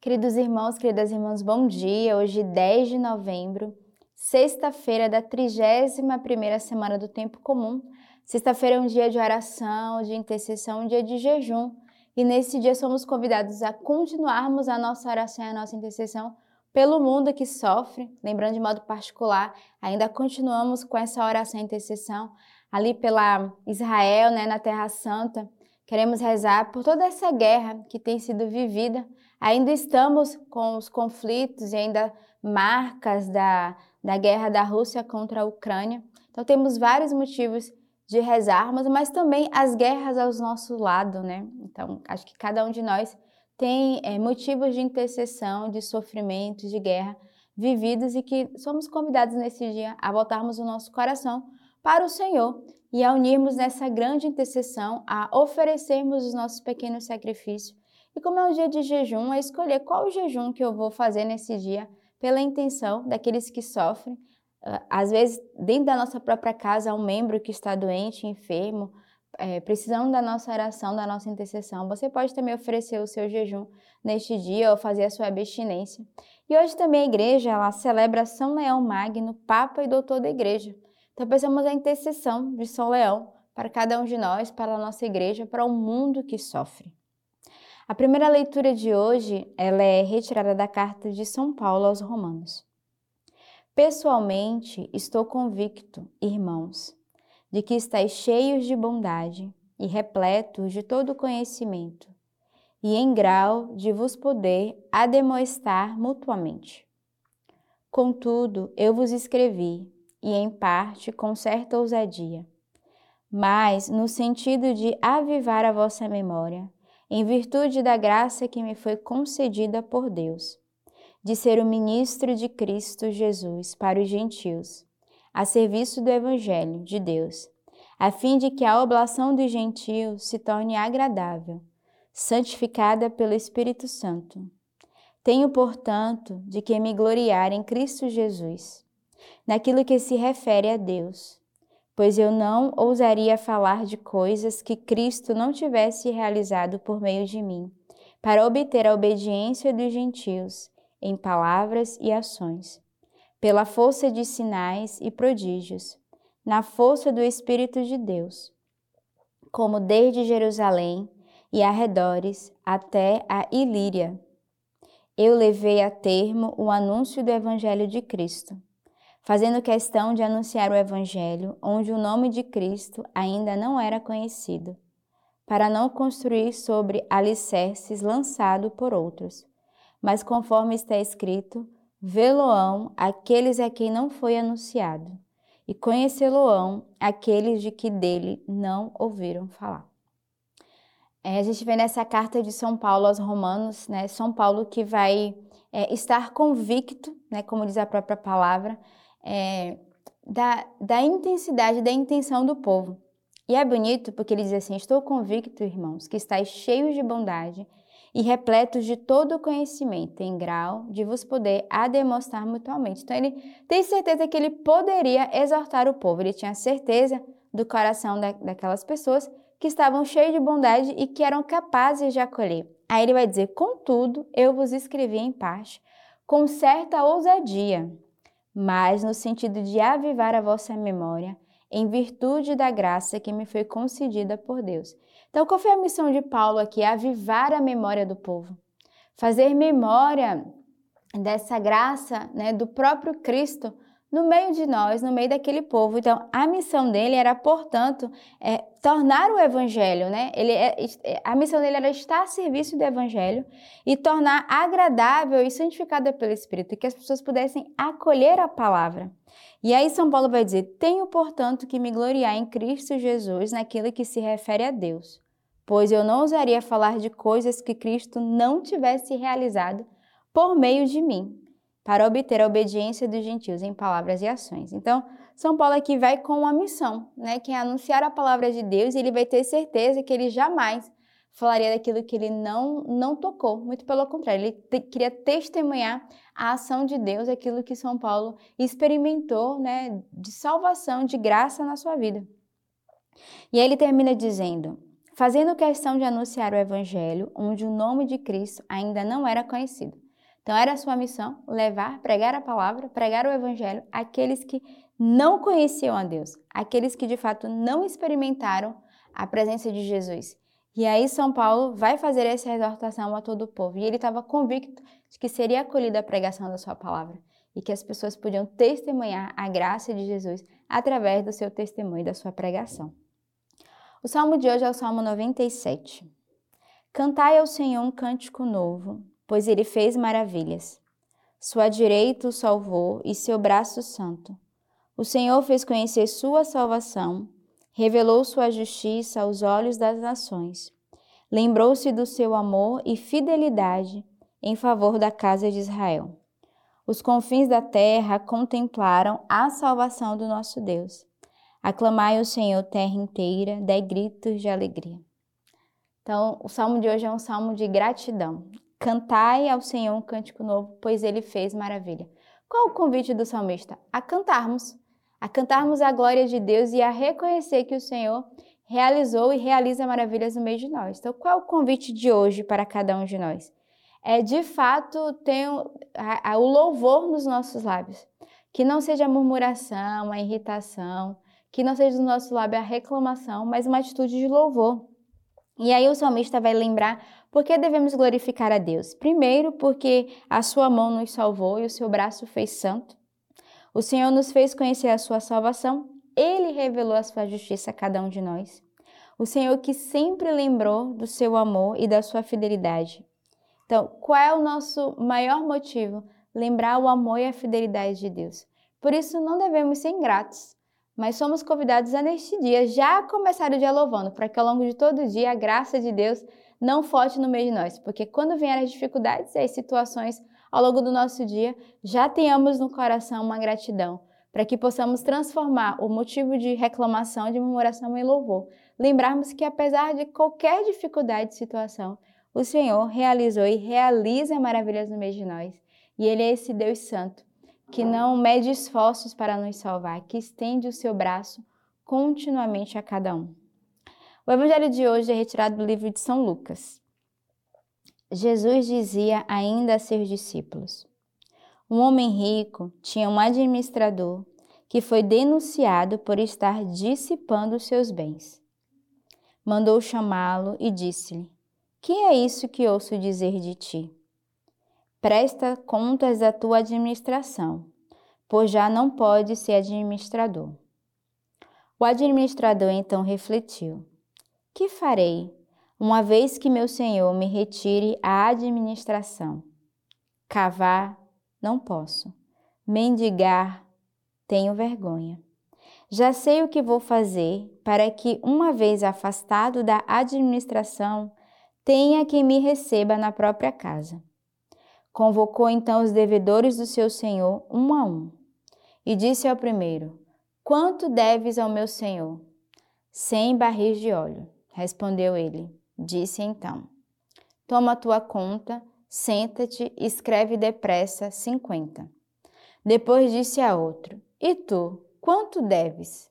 Queridos irmãos, queridas irmãs, bom dia. Hoje, 10 de novembro, sexta-feira da 31ª semana do tempo comum. Sexta-feira é um dia de oração, de intercessão, um dia de jejum. E nesse dia somos convidados a continuarmos a nossa oração e a nossa intercessão pelo mundo que sofre. Lembrando de modo particular, ainda continuamos com essa oração e intercessão ali pela Israel, né, na Terra Santa. Queremos rezar por toda essa guerra que tem sido vivida Ainda estamos com os conflitos e ainda marcas da, da guerra da Rússia contra a Ucrânia. Então temos vários motivos de rezarmos, mas também as guerras ao nosso lado, né? Então acho que cada um de nós tem é, motivos de intercessão, de sofrimento, de guerra vividos e que somos convidados nesse dia a voltarmos o nosso coração para o Senhor e a unirmos nessa grande intercessão, a oferecermos os nossos pequenos sacrifícios e como é um dia de jejum, é escolher qual jejum que eu vou fazer nesse dia, pela intenção daqueles que sofrem. Ah, às vezes, dentro da nossa própria casa, há um membro que está doente, enfermo, é, precisando da nossa oração, da nossa intercessão. Você pode também oferecer o seu jejum neste dia ou fazer a sua abstinência. E hoje também a igreja ela celebra São Leão Magno, Papa e Doutor da Igreja. Então pensamos a intercessão de São Leão para cada um de nós, para a nossa igreja, para o mundo que sofre. A primeira leitura de hoje, ela é retirada da carta de São Paulo aos Romanos. Pessoalmente, estou convicto, irmãos, de que estáis cheios de bondade e repletos de todo conhecimento, e em grau de vos poder ademoestar mutuamente. Contudo, eu vos escrevi, e em parte com certa ousadia, mas no sentido de avivar a vossa memória em virtude da graça que me foi concedida por Deus, de ser o ministro de Cristo Jesus para os gentios, a serviço do Evangelho de Deus, a fim de que a oblação dos gentios se torne agradável, santificada pelo Espírito Santo. Tenho, portanto, de que me gloriar em Cristo Jesus, naquilo que se refere a Deus pois eu não ousaria falar de coisas que Cristo não tivesse realizado por meio de mim, para obter a obediência dos gentios em palavras e ações, pela força de sinais e prodígios, na força do Espírito de Deus, como desde Jerusalém e arredores até a Ilíria. Eu levei a termo o anúncio do Evangelho de Cristo fazendo questão de anunciar o Evangelho onde o nome de Cristo ainda não era conhecido, para não construir sobre alicerces lançado por outros, mas conforme está escrito, vê-lo-ão aqueles a quem não foi anunciado, e conhecê-lo-ão aqueles de que dele não ouviram falar. É, a gente vê nessa carta de São Paulo aos Romanos, né, São Paulo que vai é, estar convicto, né, como diz a própria palavra, é, da, da intensidade, da intenção do povo. E é bonito porque ele diz assim: Estou convicto, irmãos, que estáis cheios de bondade e repletos de todo conhecimento, em grau de vos poder a demonstrar mutuamente. Então, ele tem certeza que ele poderia exortar o povo, ele tinha certeza do coração da, daquelas pessoas que estavam cheios de bondade e que eram capazes de acolher. Aí ele vai dizer: Contudo, eu vos escrevi em parte, com certa ousadia mas no sentido de avivar a vossa memória, em virtude da graça que me foi concedida por Deus. Então, qual foi a missão de Paulo aqui? Avivar a memória do povo. Fazer memória dessa graça né, do próprio Cristo no meio de nós, no meio daquele povo. Então, a missão dele era, portanto, é, tornar o evangelho, né? Ele é, é, a missão dele era estar a serviço do evangelho e tornar agradável e santificada pelo Espírito, que as pessoas pudessem acolher a palavra. E aí São Paulo vai dizer: "Tenho, portanto, que me gloriar em Cristo Jesus naquilo que se refere a Deus, pois eu não ousaria falar de coisas que Cristo não tivesse realizado por meio de mim." Para obter a obediência dos gentios em palavras e ações. Então, São Paulo aqui vai com uma missão, né, que é anunciar a palavra de Deus e ele vai ter certeza que ele jamais falaria daquilo que ele não, não tocou, muito pelo contrário, ele te, queria testemunhar a ação de Deus, aquilo que São Paulo experimentou, né, de salvação, de graça na sua vida. E aí ele termina dizendo: fazendo questão de anunciar o Evangelho, onde o nome de Cristo ainda não era conhecido. Então, era a sua missão levar, pregar a palavra, pregar o Evangelho àqueles que não conheciam a Deus, aqueles que de fato não experimentaram a presença de Jesus. E aí, São Paulo vai fazer essa exortação a todo o povo. E ele estava convicto de que seria acolhida a pregação da sua palavra e que as pessoas podiam testemunhar a graça de Jesus através do seu testemunho e da sua pregação. O salmo de hoje é o Salmo 97. Cantai ao Senhor um cântico novo, pois ele fez maravilhas. Sua direita o salvou e seu braço santo. O Senhor fez conhecer sua salvação, revelou sua justiça aos olhos das nações. Lembrou-se do seu amor e fidelidade em favor da casa de Israel. Os confins da terra contemplaram a salvação do nosso Deus. Aclamai o Senhor, terra inteira, dai gritos de alegria. Então, o salmo de hoje é um salmo de gratidão. Cantai ao Senhor um cântico novo, pois ele fez maravilha. Qual o convite do salmista? A cantarmos, a cantarmos a glória de Deus e a reconhecer que o Senhor realizou e realiza maravilhas no meio de nós. Então, qual o convite de hoje para cada um de nós? É de fato ter o, o louvor nos nossos lábios. Que não seja a murmuração, a irritação, que não seja do nosso lábio a reclamação, mas uma atitude de louvor. E aí o salmista vai lembrar por que devemos glorificar a Deus. Primeiro, porque a sua mão nos salvou e o seu braço fez santo. O Senhor nos fez conhecer a sua salvação, ele revelou a sua justiça a cada um de nós. O Senhor que sempre lembrou do seu amor e da sua fidelidade. Então, qual é o nosso maior motivo? Lembrar o amor e a fidelidade de Deus. Por isso, não devemos ser ingratos, mas somos convidados a neste dia já começar o dia louvando, para que ao longo de todo o dia a graça de Deus não falte no meio de nós, porque quando vierem as dificuldades e as situações ao longo do nosso dia, já tenhamos no coração uma gratidão, para que possamos transformar o motivo de reclamação, de murmuração em louvor. Lembrarmos que apesar de qualquer dificuldade de situação, o Senhor realizou e realiza maravilhas no meio de nós. E Ele é esse Deus Santo que não mede esforços para nos salvar, que estende o seu braço continuamente a cada um. O evangelho de hoje é retirado do livro de São Lucas. Jesus dizia ainda a seus discípulos: Um homem rico tinha um administrador que foi denunciado por estar dissipando seus bens. Mandou chamá-lo e disse-lhe: Que é isso que ouço dizer de ti? Presta contas da tua administração, pois já não pode ser administrador. O administrador então refletiu: Que farei, uma vez que meu senhor me retire a administração? Cavar, não posso. Mendigar, tenho vergonha. Já sei o que vou fazer para que, uma vez afastado da administração, tenha quem me receba na própria casa. Convocou então os devedores do seu senhor, um a um, e disse ao primeiro: Quanto deves ao meu senhor? Cem barris de óleo. Respondeu ele. Disse então: Toma tua conta, senta-te e escreve depressa cinquenta. Depois disse a outro: E tu, quanto deves?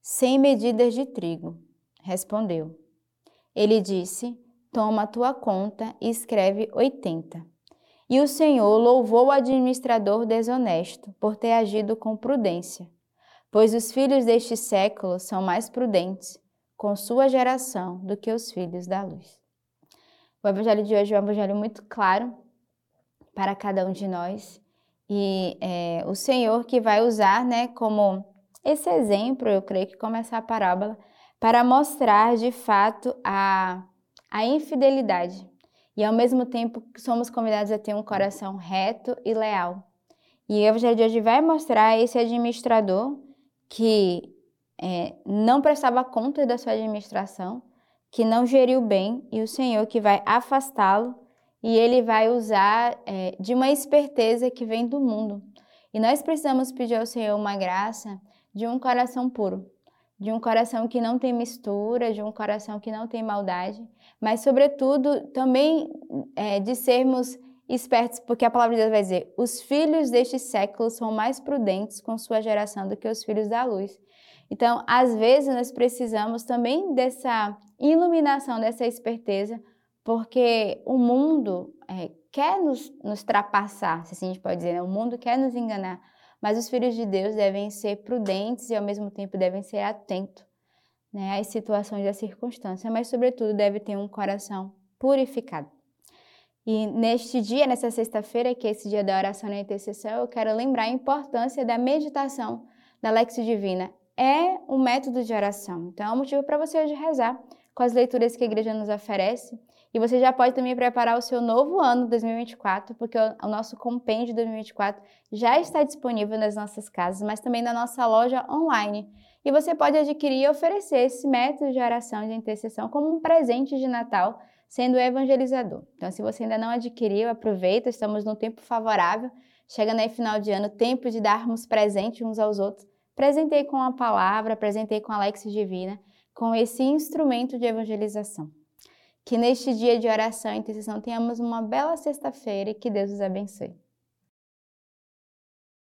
Cem medidas de trigo. Respondeu. Ele disse: Toma tua conta e escreve oitenta. E o Senhor louvou o administrador desonesto por ter agido com prudência, pois os filhos deste século são mais prudentes com sua geração do que os filhos da luz. O evangelho de hoje é um evangelho muito claro para cada um de nós e é, o Senhor que vai usar, né, como esse exemplo, eu creio que como essa parábola, para mostrar de fato a, a infidelidade e ao mesmo tempo somos convidados a ter um coração reto e leal. E o Evangelho de hoje vai mostrar esse administrador que é, não prestava conta da sua administração, que não geriu bem, e o Senhor que vai afastá-lo e ele vai usar é, de uma esperteza que vem do mundo. E nós precisamos pedir ao Senhor uma graça de um coração puro, de um coração que não tem mistura, de um coração que não tem maldade, mas, sobretudo, também é, de sermos espertos, porque a palavra de Deus vai dizer: os filhos deste século são mais prudentes com sua geração do que os filhos da luz. Então, às vezes, nós precisamos também dessa iluminação, dessa esperteza, porque o mundo é, quer nos, nos trapassar, se assim a gente pode dizer, né? o mundo quer nos enganar, mas os filhos de Deus devem ser prudentes e, ao mesmo tempo, devem ser atentos né, às situações e às circunstâncias, mas, sobretudo, deve ter um coração purificado. E neste dia, nessa sexta-feira, que é esse dia da oração e intercessão, eu quero lembrar a importância da meditação da Lexio Divina. É um método de oração. Então, é um motivo para você hoje rezar com as leituras que a igreja nos oferece. E você já pode também preparar o seu novo ano 2024, porque o nosso compêndio 2024 já está disponível nas nossas casas, mas também na nossa loja online. E você pode adquirir e oferecer esse método de oração e de intercessão como um presente de Natal sendo evangelizador. Então, se você ainda não adquiriu, aproveita, estamos num tempo favorável. Chegando aí final de ano, tempo de darmos presente uns aos outros. Presentei com a palavra, presentei com a Alex Divina, com esse instrumento de evangelização. Que neste dia de oração e intercessão tenhamos uma bela sexta-feira e que Deus os abençoe.